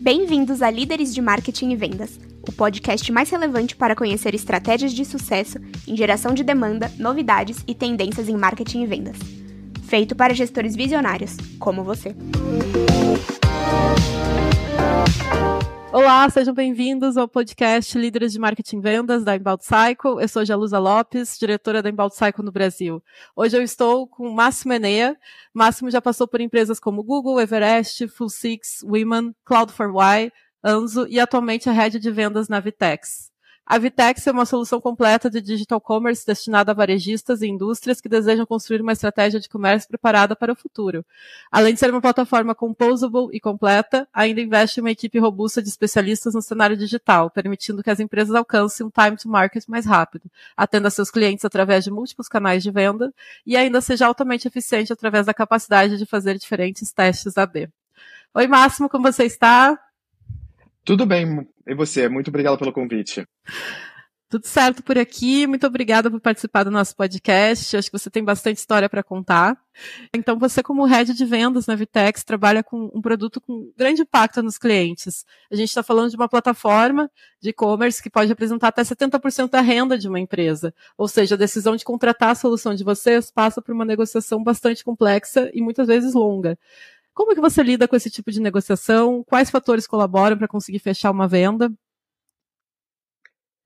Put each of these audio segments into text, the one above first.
Bem-vindos a Líderes de Marketing e Vendas, o podcast mais relevante para conhecer estratégias de sucesso em geração de demanda, novidades e tendências em marketing e vendas. Feito para gestores visionários, como você. Olá, sejam bem-vindos ao podcast Líderes de Marketing e Vendas da Inbound Cycle. Eu sou Jalusa Lopes, diretora da Inbound Cycle no Brasil. Hoje eu estou com Máximo Enea. Máximo já passou por empresas como Google, Everest, Full Six, Women, Cloud4Y, Anzo e atualmente é head de vendas na Vitex. A Vitex é uma solução completa de digital commerce destinada a varejistas e indústrias que desejam construir uma estratégia de comércio preparada para o futuro. Além de ser uma plataforma composable e completa, ainda investe em uma equipe robusta de especialistas no cenário digital, permitindo que as empresas alcancem um time to market mais rápido, atenda seus clientes através de múltiplos canais de venda e ainda seja altamente eficiente através da capacidade de fazer diferentes testes AB. Oi, Máximo, como você está? Tudo bem, e você? Muito obrigado pelo convite. Tudo certo por aqui. Muito obrigada por participar do nosso podcast. Acho que você tem bastante história para contar. Então, você, como head de vendas na Vitex, trabalha com um produto com grande impacto nos clientes. A gente está falando de uma plataforma de e-commerce que pode representar até 70% da renda de uma empresa. Ou seja, a decisão de contratar a solução de vocês passa por uma negociação bastante complexa e muitas vezes longa. Como é que você lida com esse tipo de negociação? Quais fatores colaboram para conseguir fechar uma venda?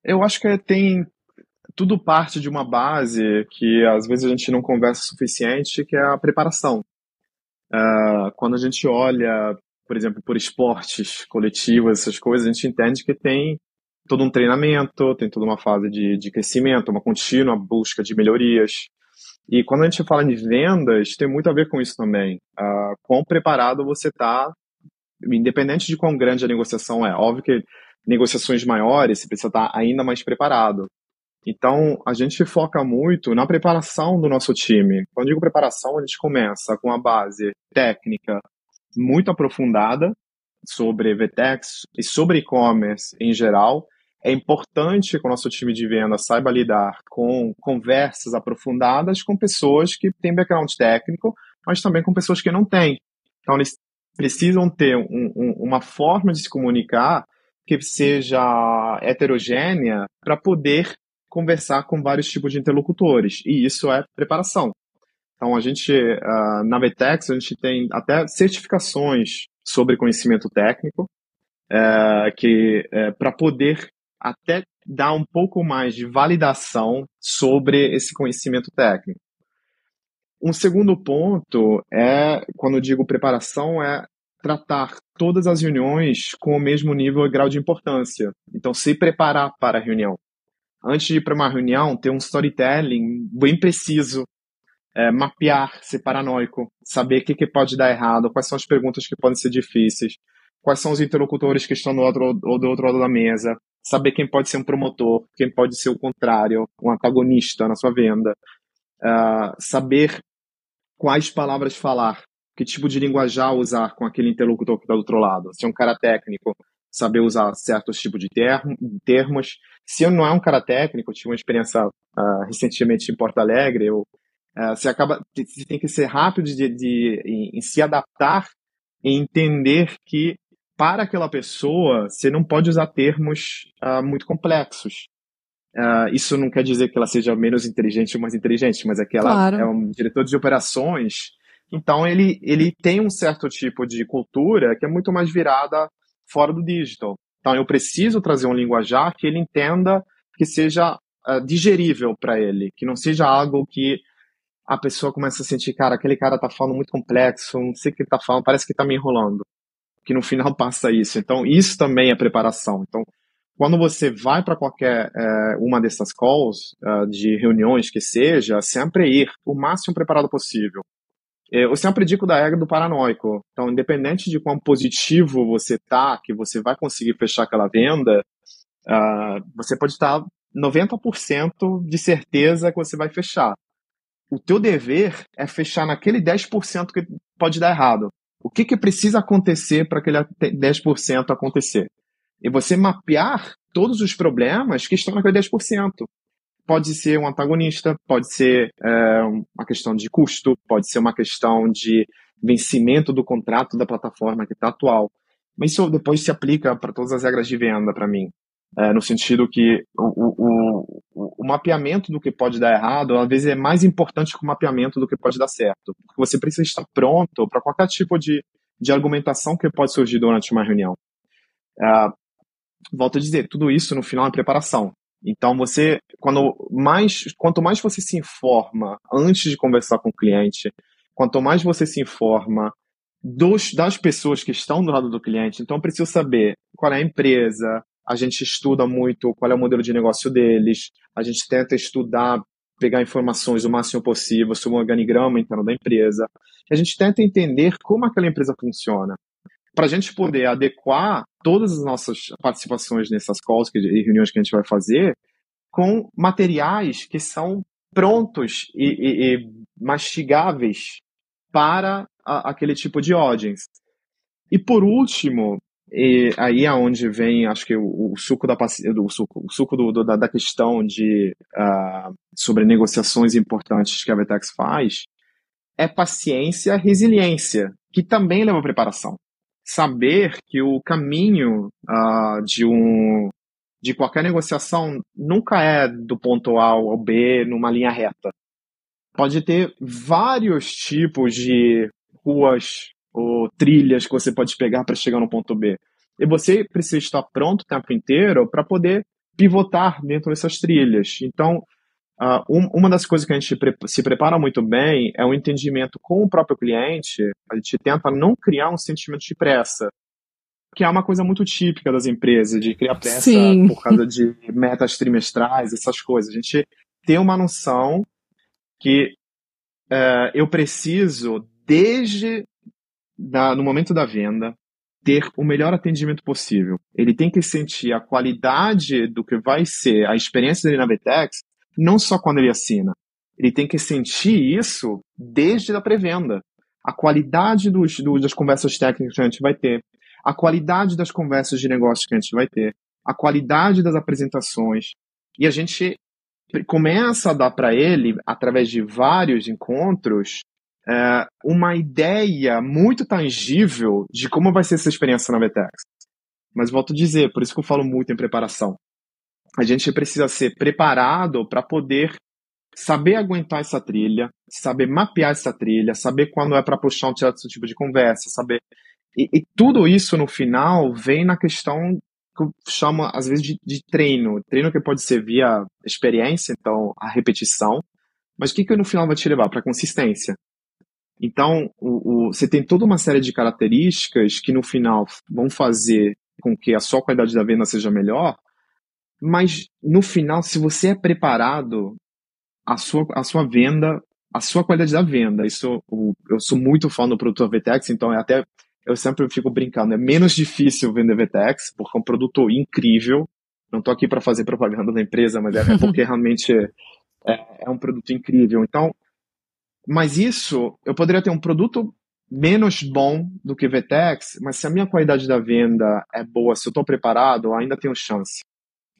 Eu acho que tem tudo parte de uma base que às vezes a gente não conversa o suficiente, que é a preparação. Uh, quando a gente olha, por exemplo, por esportes coletivos, essas coisas, a gente entende que tem todo um treinamento, tem toda uma fase de, de crescimento, uma contínua busca de melhorias. E quando a gente fala de vendas, tem muito a ver com isso também. Uh, quão preparado você está, independente de quão grande a negociação é. Óbvio que negociações maiores, você precisa estar tá ainda mais preparado. Então, a gente foca muito na preparação do nosso time. Quando digo preparação, a gente começa com a base técnica muito aprofundada sobre VTEX e sobre e-commerce em geral, é importante que o nosso time de venda saiba lidar com conversas aprofundadas com pessoas que têm background técnico, mas também com pessoas que não têm. Então, eles precisam ter um, um, uma forma de se comunicar que seja heterogênea para poder conversar com vários tipos de interlocutores. E isso é preparação. Então, a gente, uh, na Vetex, a gente tem até certificações sobre conhecimento técnico, uh, que uh, para poder até dar um pouco mais de validação sobre esse conhecimento técnico. Um segundo ponto é, quando eu digo preparação, é tratar todas as reuniões com o mesmo nível e grau de importância. Então, se preparar para a reunião. Antes de ir para uma reunião, ter um storytelling bem preciso, é, mapear, ser paranoico, saber o que, que pode dar errado, quais são as perguntas que podem ser difíceis, quais são os interlocutores que estão do outro, do outro lado da mesa, saber quem pode ser um promotor, quem pode ser o contrário, um antagonista na sua venda, uh, saber quais palavras falar, que tipo de linguajar usar com aquele interlocutor que está do outro lado. Se é um cara técnico, saber usar certos tipos de termo, termos. Se não é um cara técnico, eu tive uma experiência uh, recentemente em Porto Alegre, eu, uh, você acaba, você tem que ser rápido de, de, de em, em se adaptar e entender que para aquela pessoa, você não pode usar termos uh, muito complexos. Uh, isso não quer dizer que ela seja menos inteligente ou mais inteligente, mas é que ela claro. é um diretor de operações. Então, ele, ele tem um certo tipo de cultura que é muito mais virada fora do digital. Então, eu preciso trazer um linguajar que ele entenda que seja uh, digerível para ele, que não seja algo que a pessoa começa a sentir, cara, aquele cara tá falando muito complexo, não sei o que ele tá falando, parece que tá me enrolando que no final passa isso. Então, isso também é preparação. Então, quando você vai para qualquer é, uma dessas calls, uh, de reuniões que seja, sempre ir o máximo preparado possível. Eu sempre digo da regra do paranoico. Então, independente de quão positivo você tá, que você vai conseguir fechar aquela venda, uh, você pode estar 90% de certeza que você vai fechar. O teu dever é fechar naquele 10% que pode dar errado. O que, que precisa acontecer para aquele 10% acontecer? E você mapear todos os problemas que estão naquele 10%. pode ser um antagonista, pode ser é, uma questão de custo, pode ser uma questão de vencimento do contrato da plataforma que está atual. Mas isso depois se aplica para todas as regras de venda para mim. É, no sentido que o, o, o, o, mapeamento do que pode dar errado, às vezes, é mais importante que o mapeamento do que pode dar certo. Porque você precisa estar pronto para qualquer tipo de, de argumentação que pode surgir durante uma reunião. É, volto a dizer, tudo isso no final é preparação. Então você, quando mais, quanto mais você se informa antes de conversar com o cliente, quanto mais você se informa dos, das pessoas que estão do lado do cliente, então eu preciso saber qual é a empresa, a gente estuda muito qual é o modelo de negócio deles, a gente tenta estudar, pegar informações o máximo possível sobre o organigrama interno da empresa, a gente tenta entender como aquela empresa funciona, para a gente poder adequar todas as nossas participações nessas calls e reuniões que a gente vai fazer com materiais que são prontos e, e, e mastigáveis para a, aquele tipo de audience. E por último, e aí é onde vem, acho que o, o suco da o suco, o suco do, do, da, da, questão de uh, sobre negociações importantes que a Vetex faz, é paciência, resiliência, que também leva preparação. Saber que o caminho uh, de um de qualquer negociação nunca é do ponto A ao B numa linha reta. Pode ter vários tipos de ruas ou trilhas que você pode pegar para chegar no ponto B. E você precisa estar pronto o tempo inteiro para poder pivotar dentro dessas trilhas. Então, uh, um, uma das coisas que a gente pre se prepara muito bem é o entendimento com o próprio cliente. A gente tenta não criar um sentimento de pressa, que é uma coisa muito típica das empresas, de criar pressa Sim. por causa de metas trimestrais, essas coisas. A gente tem uma noção que uh, eu preciso, desde da, no momento da venda, ter o melhor atendimento possível. Ele tem que sentir a qualidade do que vai ser a experiência dele na Vetex, não só quando ele assina. Ele tem que sentir isso desde a pré-venda. A qualidade dos, dos, das conversas técnicas que a gente vai ter, a qualidade das conversas de negócio que a gente vai ter, a qualidade das apresentações. E a gente começa a dar para ele, através de vários encontros, é, uma ideia muito tangível de como vai ser essa experiência na Vetex. Mas volto a dizer, por isso que eu falo muito em preparação. A gente precisa ser preparado para poder saber aguentar essa trilha, saber mapear essa trilha, saber quando é para puxar um certo tipo de conversa, saber. E, e, tudo isso no final vem na questão que eu chamo às vezes de, de treino. Treino que pode ser via experiência, então a repetição. Mas o que, que no final vai te levar? Para consistência. Então, o, o, você tem toda uma série de características que no final vão fazer com que a sua qualidade da venda seja melhor, mas no final, se você é preparado, a sua, a sua venda, a sua qualidade da venda, isso eu sou muito fã do produto VTEX, então é até eu sempre fico brincando, é menos difícil vender VTEX, porque é um produto incrível. Não estou aqui para fazer propaganda da empresa, mas é, porque realmente é, é, é um produto incrível. Então, mas isso, eu poderia ter um produto menos bom do que VTEX, mas se a minha qualidade da venda é boa, se eu estou preparado, ainda tenho chance.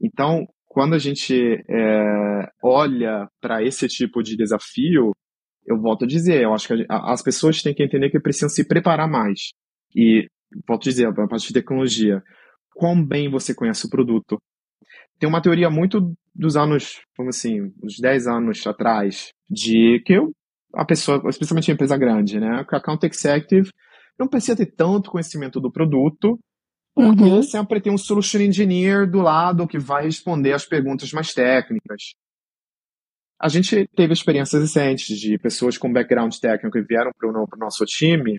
Então, quando a gente é, olha para esse tipo de desafio, eu volto a dizer, eu acho que a, as pessoas têm que entender que precisam se preparar mais. E, volto a dizer, a parte de tecnologia, quão bem você conhece o produto. Tem uma teoria muito dos anos, como assim, uns 10 anos atrás, de que eu a pessoa, especialmente a empresa grande, né? A account executive não precisa ter tanto conhecimento do produto, porque uhum. sempre tem um solution engineer do lado que vai responder as perguntas mais técnicas. A gente teve experiências recentes de pessoas com background técnico que vieram para o nosso time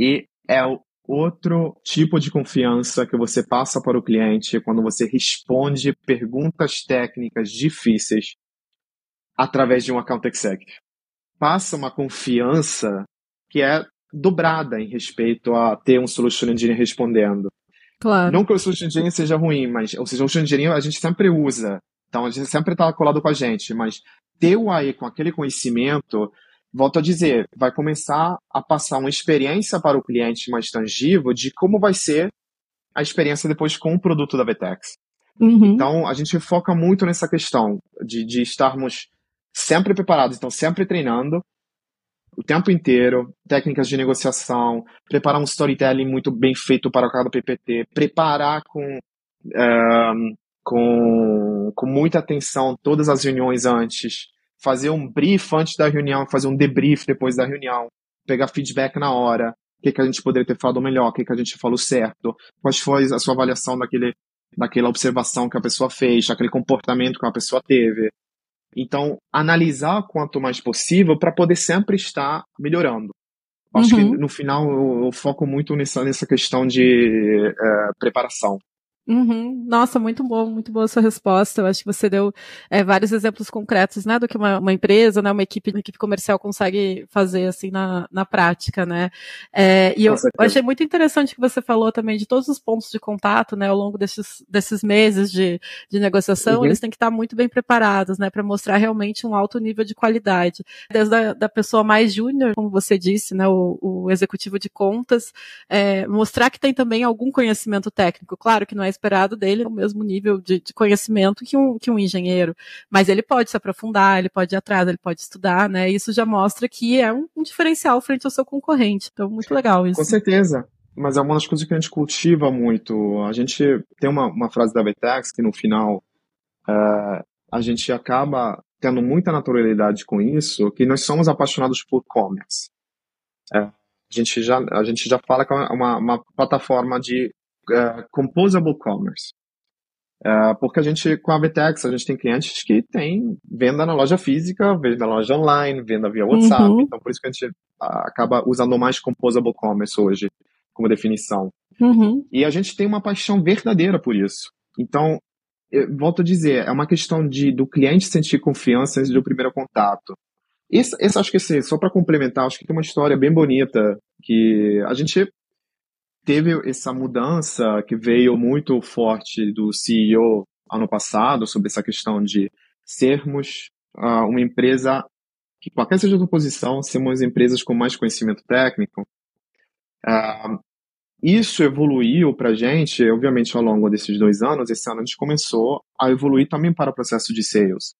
e é outro tipo de confiança que você passa para o cliente quando você responde perguntas técnicas difíceis através de um account executive passa uma confiança que é dobrada em respeito a ter um solution engineer respondendo. Claro. Não que o solution engineer seja ruim, mas o solution engineer a gente sempre usa. Então a gente sempre está colado com a gente, mas ter o AI com aquele conhecimento, volto a dizer, vai começar a passar uma experiência para o cliente mais tangível de como vai ser a experiência depois com o produto da Vetex. Uhum. Então, a gente foca muito nessa questão de, de estarmos sempre preparados, então sempre treinando o tempo inteiro, técnicas de negociação, preparar um storytelling muito bem feito para cada PPT, preparar com, uh, com, com muita atenção todas as reuniões antes, fazer um brief antes da reunião, fazer um debrief depois da reunião, pegar feedback na hora, o que, que a gente poderia ter falado melhor, o que, que a gente falou certo, qual foi a sua avaliação daquele, daquela observação que a pessoa fez, daquele comportamento que a pessoa teve. Então, analisar quanto mais possível para poder sempre estar melhorando. Acho uhum. que no final eu, eu, foco muito nessa, nessa questão de é, preparação. Uhum. Nossa, muito bom, muito boa a sua resposta. Eu acho que você deu é, vários exemplos concretos, né, do que uma, uma, empresa, né, uma equipe, uma equipe comercial consegue fazer assim na, na prática, né. É, e eu, eu, achei muito interessante que você falou também de todos os pontos de contato, né, ao longo desses, desses meses de, de negociação, uhum. eles têm que estar muito bem preparados, né, para mostrar realmente um alto nível de qualidade. Desde a da pessoa mais júnior, como você disse, né, o, o executivo de contas, é, mostrar que tem também algum conhecimento técnico. Claro que não é esperado dele o mesmo nível de, de, conhecimento que um, que um engenheiro. Mas ele pode se aprofundar, ele pode ir atrás, ele pode estudar, né? Isso já mostra que é um, um diferencial frente ao seu concorrente. Então, muito legal isso. Com certeza. Mas é uma das coisas que a gente cultiva muito. A gente tem uma, uma frase da Vetex que no final uh, a gente acaba tendo muita naturalidade com isso, que nós somos apaixonados por commerce. É, a, gente já, a gente já fala que é uma, uma plataforma de uh, composable commerce. Uh, porque a gente, com a Vtex, a gente tem clientes que tem venda na loja física, venda na loja online, venda via WhatsApp. Uhum. Então, por isso que a gente uh, acaba usando mais composable commerce hoje, como definição. Uhum. E a gente tem uma paixão verdadeira por isso. Então, eu volto a dizer, é uma questão de do cliente sentir confiança antes do primeiro contato. Esse, esse acho que assim, só para complementar, acho que tem uma história bem bonita que a gente teve essa mudança que veio muito forte do CEO ano passado sobre essa questão de sermos uh, uma empresa que qualquer seja a posição, sermos empresas com mais conhecimento técnico. Uh, isso evoluiu para a gente, obviamente, ao longo desses dois anos. Esse ano a gente começou a evoluir também para o processo de sales.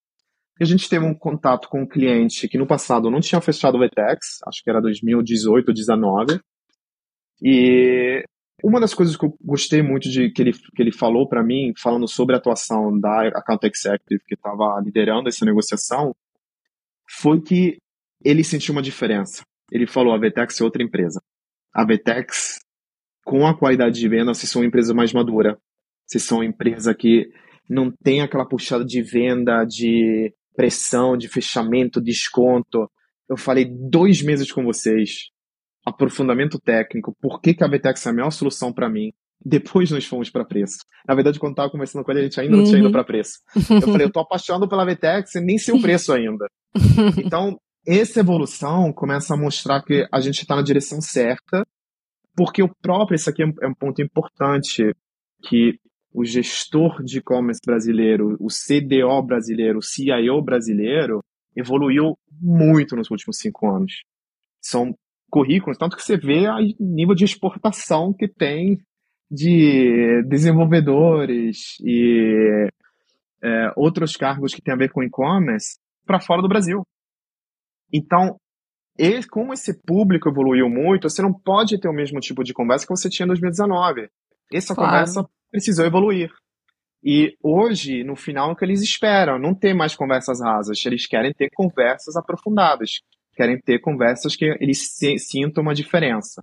A gente teve um contato com um cliente que no passado não tinha fechado o VTEX, acho que era 2018 ou 2019, e uma das coisas que eu gostei muito de que ele, que ele falou para mim, falando sobre a atuação da Account Executive que estava liderando essa negociação, foi que ele sentiu uma diferença. Ele falou: a Vetex é outra empresa. A Vetex, com a qualidade de venda, vocês são uma empresa mais madura. Vocês são uma empresa que não tem aquela puxada de venda, de pressão, de fechamento, desconto. Eu falei dois meses com vocês aprofundamento técnico, por que, que a VTEX é a melhor solução para mim. Depois nós fomos para preço. Na verdade, quando estava conversando com ele, a gente ainda não tinha ido uhum. para preço. Eu falei, eu tô apaixonado pela VTEX e nem sei o preço ainda. Então, essa evolução começa a mostrar que a gente está na direção certa, porque o próprio, isso aqui é, é um ponto importante, que o gestor de e-commerce brasileiro, o CDO brasileiro, o CIO brasileiro, evoluiu muito nos últimos cinco anos. São currículos, tanto que você vê o nível de exportação que tem de desenvolvedores e é, outros cargos que têm a ver com e-commerce para fora do Brasil. Então, como esse público evoluiu muito, você não pode ter o mesmo tipo de conversa que você tinha em 2019. Essa claro. conversa precisou evoluir. E hoje, no final, é o que eles esperam, não ter mais conversas rasas, eles querem ter conversas aprofundadas querem ter conversas que eles sintam uma diferença.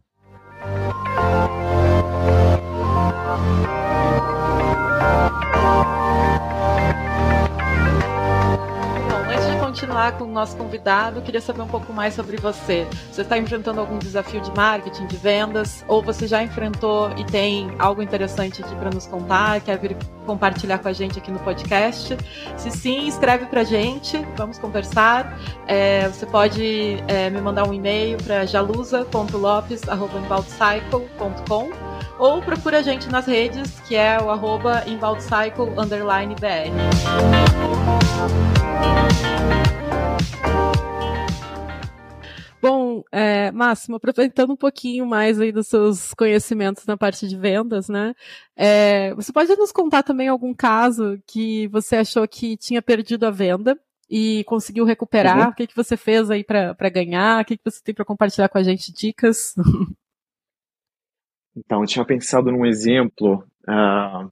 Continuar com o nosso convidado, queria saber um pouco mais sobre você. Você está enfrentando algum desafio de marketing, de vendas, ou você já enfrentou e tem algo interessante aqui para nos contar, quer vir compartilhar com a gente aqui no podcast? Se sim, escreve para a gente, vamos conversar. É, você pode é, me mandar um e-mail para jalusa.lopes.com ou procura a gente nas redes, que é o arroba BR. Bom, é, Máximo, aproveitando um pouquinho mais aí dos seus conhecimentos na parte de vendas, né? É, você pode nos contar também algum caso que você achou que tinha perdido a venda e conseguiu recuperar? Uhum. O que, que você fez aí para ganhar? O que, que você tem para compartilhar com a gente? Dicas? Então, eu tinha pensado num exemplo uh,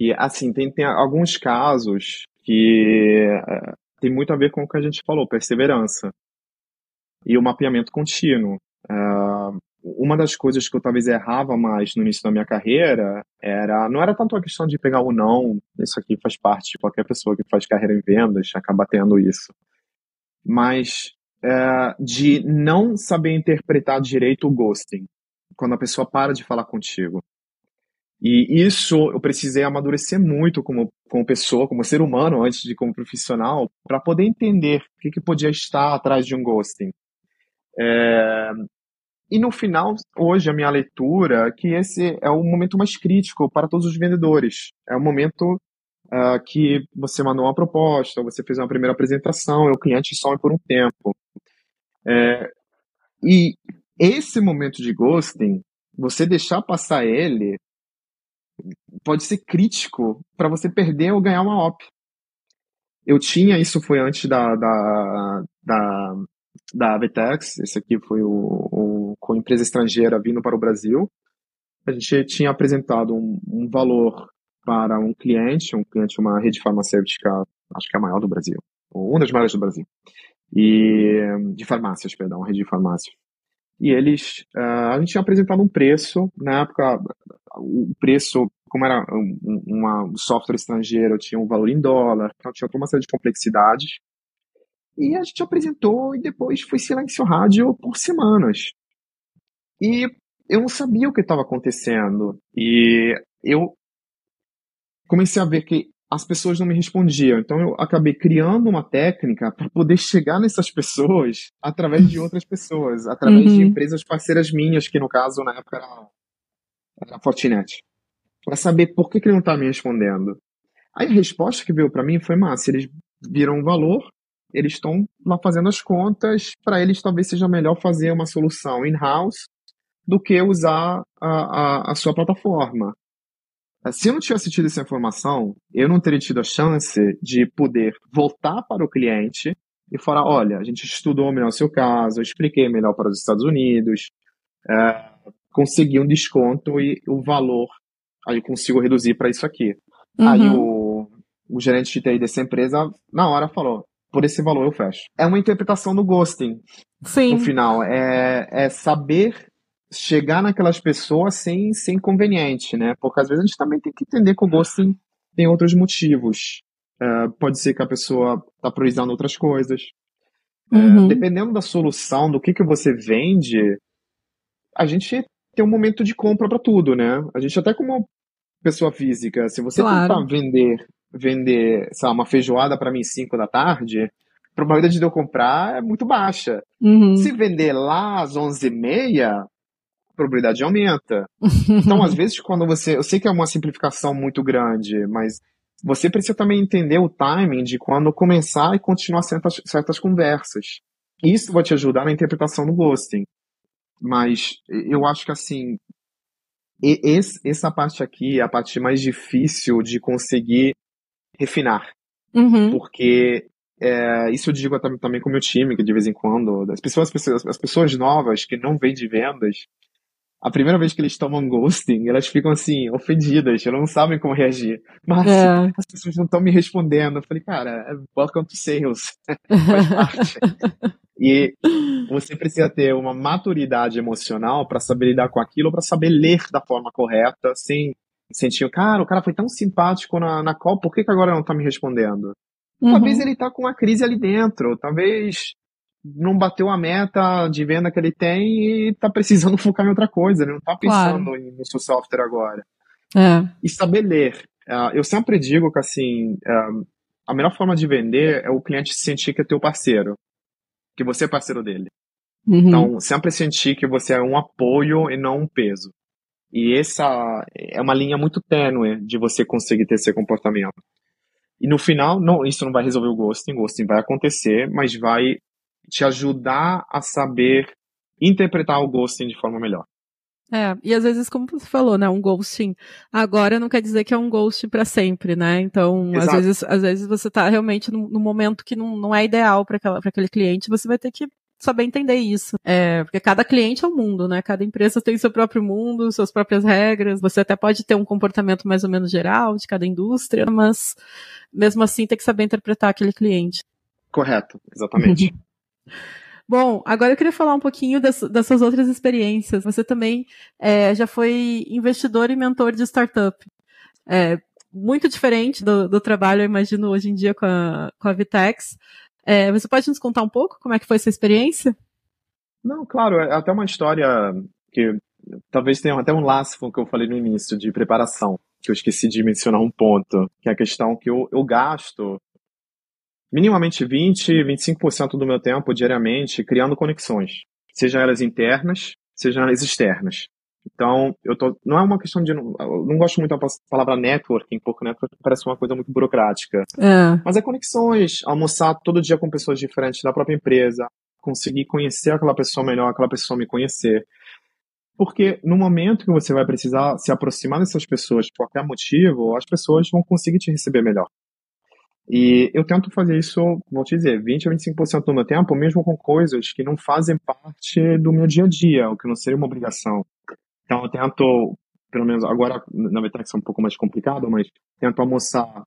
e assim tem, tem alguns casos que uh, tem muito a ver com o que a gente falou, perseverança e o mapeamento contínuo. Uh, uma das coisas que eu talvez errava mais no início da minha carreira era não era tanto a questão de pegar ou não, isso aqui faz parte de qualquer pessoa que faz carreira em vendas, acaba tendo isso, mas é, de não saber interpretar direito o ghosting, quando a pessoa para de falar contigo. E isso eu precisei amadurecer muito como, como pessoa, como ser humano, antes de como profissional, para poder entender o que, que podia estar atrás de um ghosting. É, e no final, hoje, a minha leitura é que esse é o momento mais crítico para todos os vendedores. É o momento uh, que você mandou uma proposta, você fez uma primeira apresentação, e o cliente some por um tempo. É, e esse momento de ghosting, você deixar passar ele, pode ser crítico para você perder ou ganhar uma op. Eu tinha, isso foi antes da, da, da da Avitex, esse aqui foi o, o, com empresa estrangeira vindo para o Brasil. A gente tinha apresentado um, um valor para um cliente, um cliente, uma rede farmacêutica, acho que é a maior do Brasil, ou uma das maiores do Brasil, e de farmácias, perdão, rede de farmácias. E eles, uh, a gente tinha apresentado um preço, na época, o preço, como era um, uma, um software estrangeiro, tinha um valor em dólar, então tinha toda uma série de complexidades. E a gente apresentou e depois foi silêncio rádio por semanas. E eu não sabia o que estava acontecendo. E eu comecei a ver que as pessoas não me respondiam. Então eu acabei criando uma técnica para poder chegar nessas pessoas através de outras pessoas, através uhum. de empresas parceiras minhas, que no caso na época era, a Fortinet, para saber por que, que ele não estava me respondendo. Aí a resposta que veio para mim foi massa. Eles viram o valor, eles estão lá fazendo as contas, para eles talvez seja melhor fazer uma solução in-house do que usar a, a, a, sua plataforma. Se eu não tivesse tido essa informação, eu não teria tido a chance de poder voltar para o cliente e falar, olha, a gente estudou melhor o seu caso, eu expliquei melhor para os Estados Unidos, é, consegui um desconto e o valor, aí consigo reduzir para isso aqui. Uhum. Aí o, o gerente de TI dessa empresa, na hora, falou, por esse valor eu fecho. É uma interpretação do ghosting. Sim. No final. É, é saber chegar naquelas pessoas sem ser inconveniente, né? Porque às vezes a gente também tem que entender que o ghosting tem outros motivos. É, pode ser que a pessoa está priorizando outras coisas. É, uhum. dependendo da solução, do que, que você vende, a gente tem um momento de compra para tudo, né? A gente até como pessoa física, se você claro. tentar vender vender, sei lá, uma feijoada para mim 5 da tarde, a probabilidade de eu comprar é muito baixa. Uhum. Se vender lá às 11h30, a probabilidade aumenta. então, às vezes, quando você. Eu sei que é uma simplificação muito grande, mas você precisa também entender o timing de quando começar e continuar certas, certas conversas. Isso vai te ajudar na interpretação do ghosting. Mas eu acho que assim, esse, essa parte aqui é a parte mais difícil de conseguir refinar. Uhum. Porque é, isso eu digo também com o meu time, que de vez em quando, as pessoas, as pessoas novas que não vêm de vendas, a primeira vez que eles tomam ghosting, elas ficam assim, ofendidas, elas não sabem como reagir. Mas é. as pessoas não estão me respondendo. Eu falei, cara, é welcome to sales. Faz parte. e você precisa ter uma maturidade emocional para saber lidar com aquilo, para saber ler da forma correta, sem sentiu, cara, o cara foi tão simpático na, na call, por que, que agora não tá me respondendo? Uhum. Talvez ele tá com uma crise ali dentro, talvez não bateu a meta de venda que ele tem e tá precisando focar em outra coisa, ele não tá pensando claro. no seu software agora. É. E saber ler. Uh, eu sempre digo que assim, uh, a melhor forma de vender é o cliente sentir que é teu parceiro, que você é parceiro dele. Uhum. Então, sempre sentir que você é um apoio e não um peso. E essa é uma linha muito tênue de você conseguir ter esse comportamento. E no final, não, isso não vai resolver o ghosting, o ghosting vai acontecer, mas vai te ajudar a saber interpretar o ghosting de forma melhor. É, e às vezes, como você falou, né, um ghosting agora não quer dizer que é um ghosting para sempre, né? Então, às vezes, às vezes você tá realmente num, num momento que não, não é ideal para aquele cliente, você vai ter que saber entender isso. É, porque cada cliente é um mundo, né? Cada empresa tem seu próprio mundo, suas próprias regras. Você até pode ter um comportamento mais ou menos geral de cada indústria, mas mesmo assim tem que saber interpretar aquele cliente. Correto, exatamente. Bom, agora eu queria falar um pouquinho das, das suas outras experiências. Você também é, já foi investidor e mentor de startup. É, muito diferente do, do, trabalho, eu imagino, hoje em dia com a, com a Vitex. É, você pode nos contar um pouco como é que foi essa experiência? Não, claro, é até uma história que talvez tenha até um laço com o que eu falei no início, de preparação, que eu esqueci de mencionar um ponto, que é a questão que eu, eu gasto minimamente 20, 25% do meu tempo diariamente criando conexões, seja elas internas, seja elas externas. Então, eu tô, não é uma questão de. Eu não gosto muito da palavra networking, porque networking parece uma coisa muito burocrática. É. Mas é conexões, almoçar todo dia com pessoas diferentes da própria empresa, conseguir conhecer aquela pessoa melhor, aquela pessoa me conhecer. Porque no momento que você vai precisar se aproximar dessas pessoas por qualquer motivo, as pessoas vão conseguir te receber melhor. E eu tento fazer isso, vou te dizer, 20 a 25% do meu tempo, mesmo com coisas que não fazem parte do meu dia a dia, o que não seria uma obrigação. Então eu tento, pelo menos agora na Vetex é um pouco mais complicado, mas tento almoçar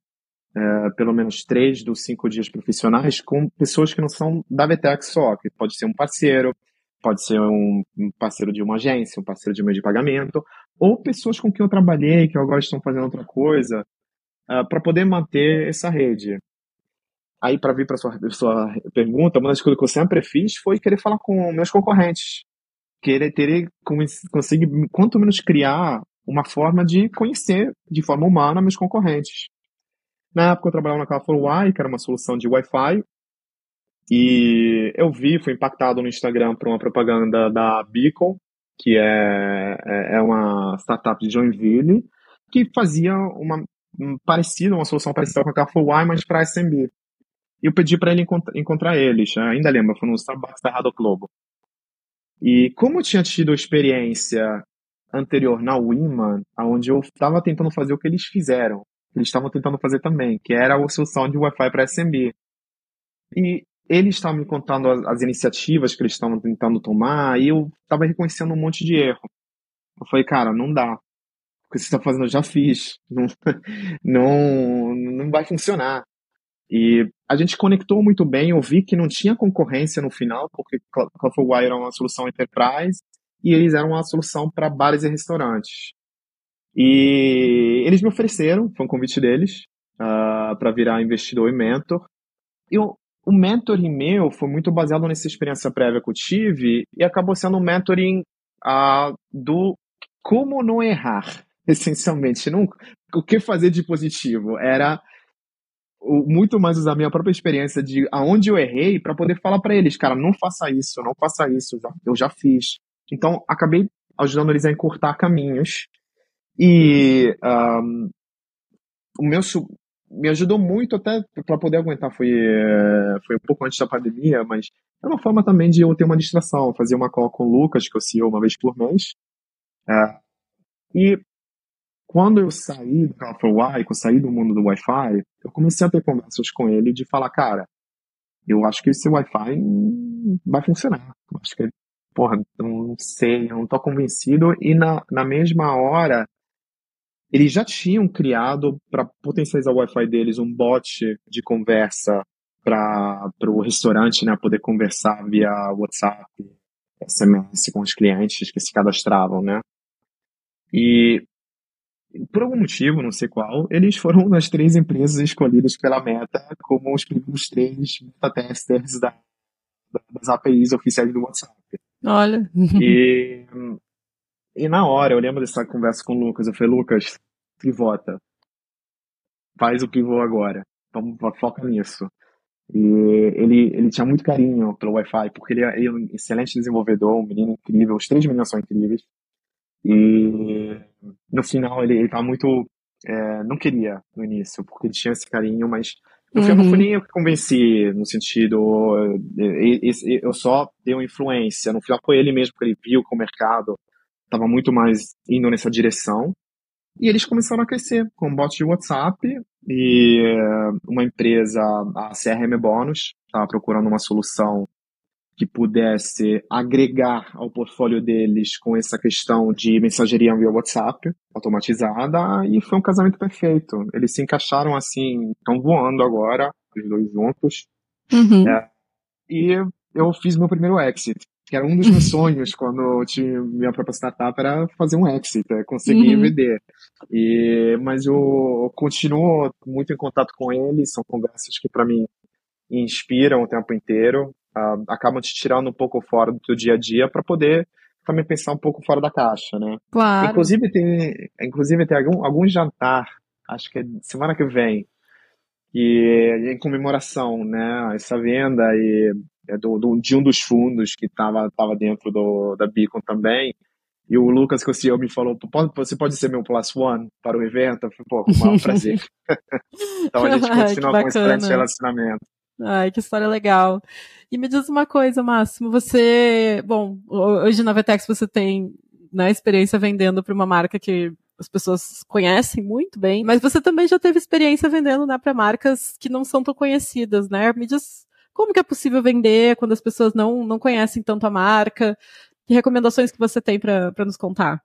é, pelo menos três dos cinco dias profissionais com pessoas que não são da Vetex só, que pode ser um parceiro, pode ser um, parceiro de uma agência, um parceiro de meio de pagamento, ou pessoas com quem eu trabalhei, que agora estão fazendo outra coisa, uh, ah, para poder manter essa rede. Aí, para vir para sua, sua pergunta, uma das coisas que eu sempre fiz foi querer falar com meus concorrentes. Querer ter, conseguir, quanto menos, criar uma forma de conhecer de forma humana meus concorrentes. Na época eu trabalhava na Car4Y, que era uma solução de Wi-Fi, e eu vi, fui impactado no Instagram por uma propaganda da Beacon, que é, é, é uma startup de Joinville, que fazia uma parecida, uma solução parecida com a Y, mas para SMB. E eu pedi para ele encont encontrar eles, né? ainda lembro, foi no Starbucks da Rado Globo. E como eu tinha tido experiência anterior na Wiman, onde eu estava tentando fazer o que eles fizeram, eles estavam tentando fazer também, que era a solução de Wi-Fi para SMB. E eles estavam me contando as, as iniciativas que eles estavam tentando tomar, e eu estava reconhecendo um monte de erro. Eu falei, cara, não dá o que você está fazendo eu já fiz, não, não, não vai funcionar. E a gente conectou muito bem, eu vi que não tinha concorrência no final, porque Cloudflare era uma solução enterprise e eles eram uma solução para bares e restaurantes. E eles me ofereceram, foi um convite deles, uh, ah, para virar investidor e mentor. E o, o mentoring meu foi muito baseado nessa experiência prévia que eu tive e acabou sendo um mentoring uh, do como não errar. Essencialmente. Não, o que fazer de positivo? Era muito mais usar minha própria experiência de aonde eu errei para poder falar para eles, cara, não faça isso, não faça isso, eu já, fiz. Então, acabei ajudando eles a encurtar caminhos. E um, o meu me ajudou muito até para poder aguentar. Foi, é, foi um pouco antes da pandemia, mas é uma forma também de eu ter uma distração. Fazer uma call com o Lucas, que eu CEO uma vez por mês. É, e quando eu saí do eu saí do mundo do Wi-Fi, eu comecei a ter conversas com ele de falar, cara, eu acho que esse Wi-Fi vai funcionar. Eu acho que, porra, não sei, eu não tô convencido. E na, na mesma hora, eles já tinham criado para potencializar o Wi-Fi deles um bot de conversa para o restaurante, né, poder conversar via WhatsApp, SMS com os clientes que se cadastravam, né? E por algum motivo, não sei qual, eles foram das três empresas escolhidas pela Meta como os primeiros três beta testers da, das APIs oficiais do WhatsApp. Olha. E, e na hora, eu lembro dessa conversa com o Lucas, eu falei, Lucas, pivota. Faz o pivô agora. Vamos, foca nisso. E ele, ele tinha muito carinho pelo Wi-Fi, porque ele é, ele é um excelente desenvolvedor, um menino incrível, os três meninos são incríveis. E no final ele, ele tava muito. É, não queria no início, porque ele tinha esse carinho, mas No uhum. final, não foi nem eu que convenci, no sentido, eu só dei uma influência. No final, foi ele mesmo, que ele viu que o mercado estava muito mais indo nessa direção. E eles começaram a crescer com bot de WhatsApp e uma empresa, a CRM Bônus, estava procurando uma solução que pudesse agregar ao portfólio deles com essa questão de mensageria via WhatsApp automatizada e foi um casamento perfeito. Eles se encaixaram assim, estão voando agora, os dois juntos. Uhum. É, e eu fiz meu primeiro exit, que era um dos meus sonhos quando eu tinha minha própria startup, era fazer um exit, é, conseguir uhum. vender. E, mas eu, continuo muito em contato com eles, são conversas que para mim inspiram o tempo inteiro uh, acabam te tirando um pouco fora do teu dia a dia para poder também pensar um pouco fora da caixa, né? Claro. Inclusive tem, inclusive tem algum, algum jantar, acho que é semana que vem, e em comemoração, né, essa venda e é do, do, de um dos fundos que estava tava dentro do, da Beacon também. E o Lucas, que o CEO me falou, você pode ser meu plus one para o evento? Eu falei, pô, com o maior prazer. então a gente continua com esse relacionamento. Ai, que história legal. E me diz uma coisa, Máximo, você, bom, hoje na Vetex você tem né, experiência vendendo para uma marca que as pessoas conhecem muito bem, mas você também já teve experiência vendendo né, para marcas que não são tão conhecidas, né? Me diz como que é possível vender quando as pessoas não, não conhecem tanto a marca? Que recomendações que você tem para nos contar?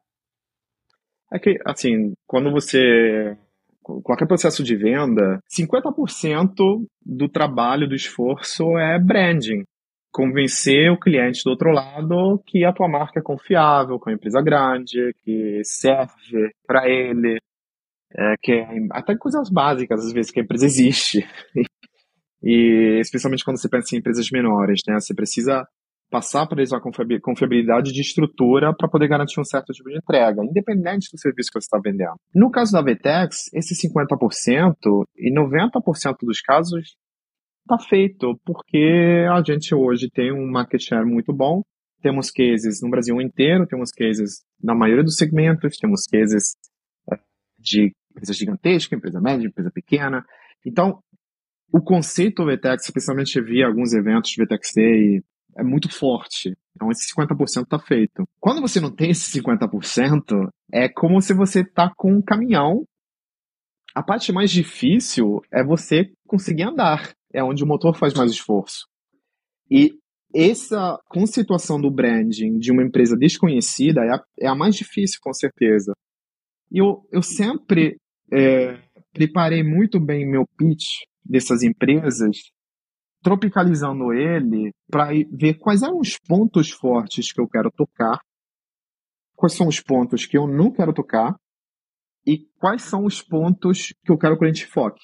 É que, assim, quando você qualquer processo de venda, 50% do trabalho, do esforço é branding. Convencer o cliente do outro lado que a tua marca é confiável, que é uma empresa grande, que serve para ele, é, que é, até coisas básicas, às vezes, que a empresa existe. e especialmente quando você pensa em empresas menores, né? Você precisa passar por eles uma confiabilidade de estrutura para poder garantir um certo tipo de entrega, independente do serviço que você está vendendo. No caso da VTEX, esse 50% e 90% dos casos está feito, porque a gente hoje tem um market share muito bom, temos cases no Brasil inteiro, temos cases na maioria dos segmentos, temos cases eh, de empresa gigantesca, empresa média, empresa pequena. Então, o conceito VTEX, especialmente vi alguns eventos de VTEX e é muito forte. Então esse 50% está feito. Quando você não tem esse 50%, é como se você está com um caminhão. A parte mais difícil é você conseguir andar. É onde o motor faz mais esforço. E essa com situação do branding de uma empresa desconhecida é a, é a mais difícil, com certeza. E eu, eu sempre é, preparei muito bem meu pitch dessas empresas tropicalizando ele para ver quais são os pontos fortes que eu quero tocar, quais são os pontos que eu não quero tocar e quais são os pontos que eu quero que o cliente foque.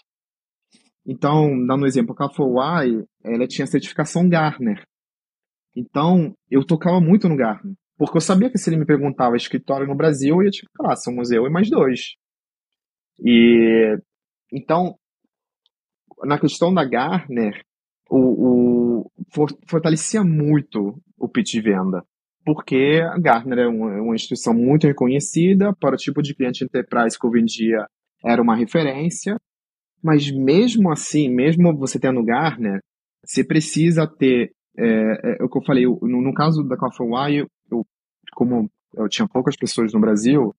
Então, dando um exemplo, a Cafowai, ela tinha certificação Gartner. Então, eu tocava muito no Gartner. Porque eu sabia que se ele me perguntava escritório no Brasil, eu ia te falar, somos eu e mais dois. E então, na questão da Gartner, o, o fortalecia muito o pitch de venda, porque a Gartner é uma, é uma, instituição muito reconhecida para o tipo de cliente enterprise que eu vendia, era uma referência, mas mesmo assim, mesmo você tendo Gartner, você precisa ter, é, é, é o que eu falei, no, no caso da Cloudflare, eu, eu, como eu tinha poucas pessoas no Brasil,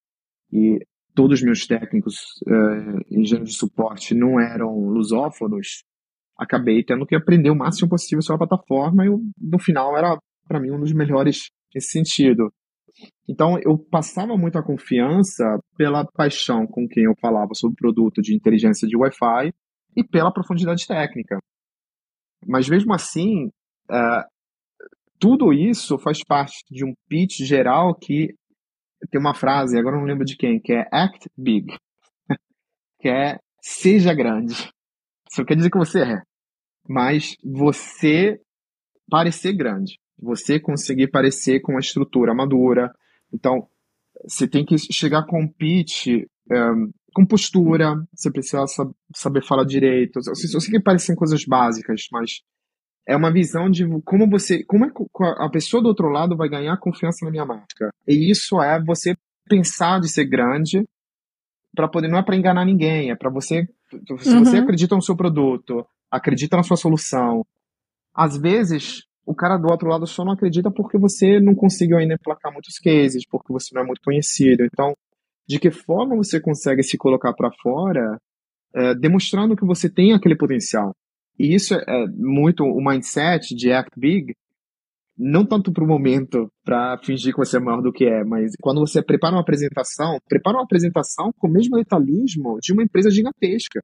e todos os meus técnicos é, engenheiros de suporte não eram lusófonos, acabei tendo que aprender o máximo possível sobre a plataforma e no final era para mim um dos melhores nesse sentido. Então eu passava muita confiança pela paixão com quem eu falava sobre o produto de inteligência de Wi-Fi e pela profundidade técnica. Mas mesmo assim, uh, tudo isso faz parte de um pitch geral que tem uma frase, agora não lembro de quem, que é act big, que é seja grande. Isso quer dizer que você é mas você parecer grande, você conseguir parecer com a estrutura madura. Então, você tem que chegar com pitch eh, com postura, você precisa saber falar direito. Eu sei que parecem coisas básicas, mas é uma visão de como você, como é que a pessoa do outro lado vai ganhar confiança na minha marca. E isso é você pensar de ser grande para poder não é para enganar ninguém, é para você Se uhum. você acredita no seu produto, acredita na sua solução, às vezes o cara do outro lado só não acredita porque você não conseguiu ainda emplacar muitos cases, porque você não é muito conhecido. Então, de que forma você consegue se colocar para fora, é, demonstrando que você tem aquele potencial? E isso é muito o mindset de act big, não tanto para o momento, para fingir que você é maior do que é, mas quando você prepara uma apresentação, prepara uma apresentação com o mesmo detalhismo de uma empresa gigantesca.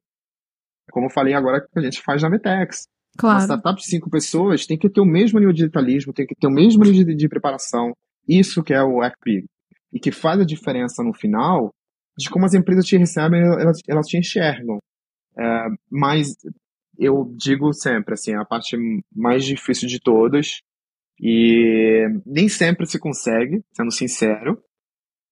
Como eu falei agora que a gente faz na Metex. Claro. Uma startup de cinco pessoas tem que ter o mesmo nível de detalhismo, tem que ter o mesmo nível de, de preparação. Isso que é o Big E que faz a diferença no final de como as empresas te recebem, elas, elas te enxergam. É, mas eu digo sempre, assim, a parte mais difícil de todas e nem sempre se consegue, sendo sincero.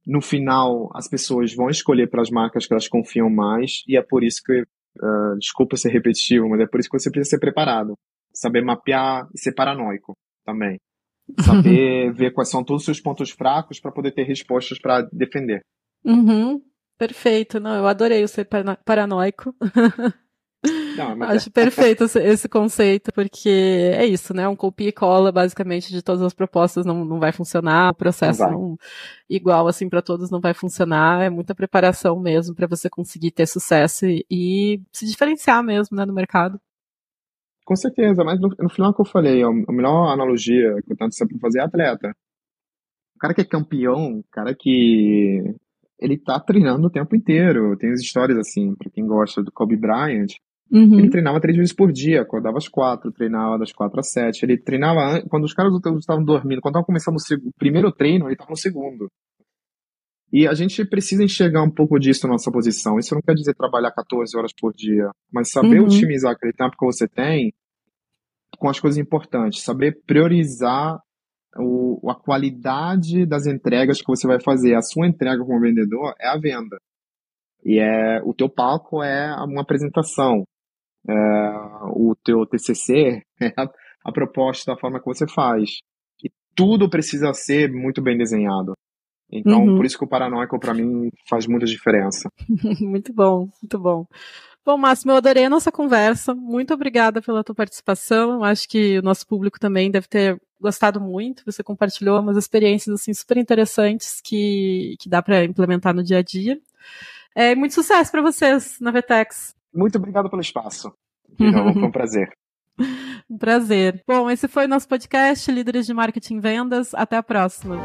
No final, as pessoas vão escolher para as marcas que elas confiam mais, e é por isso que, uh, desculpa ser repetitivo, mas é por isso que você precisa ser preparado. Saber mapear e ser paranoico também. Saber ver quais são todos os seus pontos fracos para poder ter respostas para defender. Uhum. Perfeito, não, eu adorei o ser paranoico. Não, Acho é. perfeito esse conceito, porque é isso, né? Um copia e cola, basicamente, de todas as propostas não, não vai funcionar, o processo não não, igual assim para todos não vai funcionar, é muita preparação mesmo para você conseguir ter sucesso e, e, se diferenciar mesmo, né, no mercado. Com certeza, mas no, no final que eu falei, a melhor analogia que eu tanto sempre fazer é atleta. O cara que é campeão, o cara que ele tá treinando o tempo inteiro. Tem as histórias assim, para quem gosta do Kobe Bryant, Uhum. Ele treinava três vezes por dia, acordava às quatro, treinava das quatro às sete. Ele treinava quando os caras estavam dormindo, quando estava começando o primeiro treino, ele estava no segundo. E a gente precisa enxergar um pouco disso na nossa posição. Isso não quer dizer trabalhar 14 horas por dia, mas saber uhum. otimizar aquele tempo que você tem com as coisas importantes, saber priorizar o, a qualidade das entregas que você vai fazer. A sua entrega como vendedor é a venda. E é o teu palco é uma apresentação o teu TCC, é a, a proposta da forma que você faz. E tudo precisa ser muito bem desenhado. Então, uhum. por isso que o paranoico, para mim, faz muita diferença. muito bom, muito bom. Bom, Máximo, eu adorei a nossa conversa. Muito obrigada pela tua participação. Acho que o nosso público também deve ter gostado muito. Você compartilhou umas experiências assim super interessantes que, que dá para implementar no dia a dia. É, muito sucesso para vocês na Vetex. Muito obrigado pelo espaço. Então, foi um prazer. um prazer. Bom, esse foi o nosso podcast Líderes de Marketing e Vendas. Até a próxima.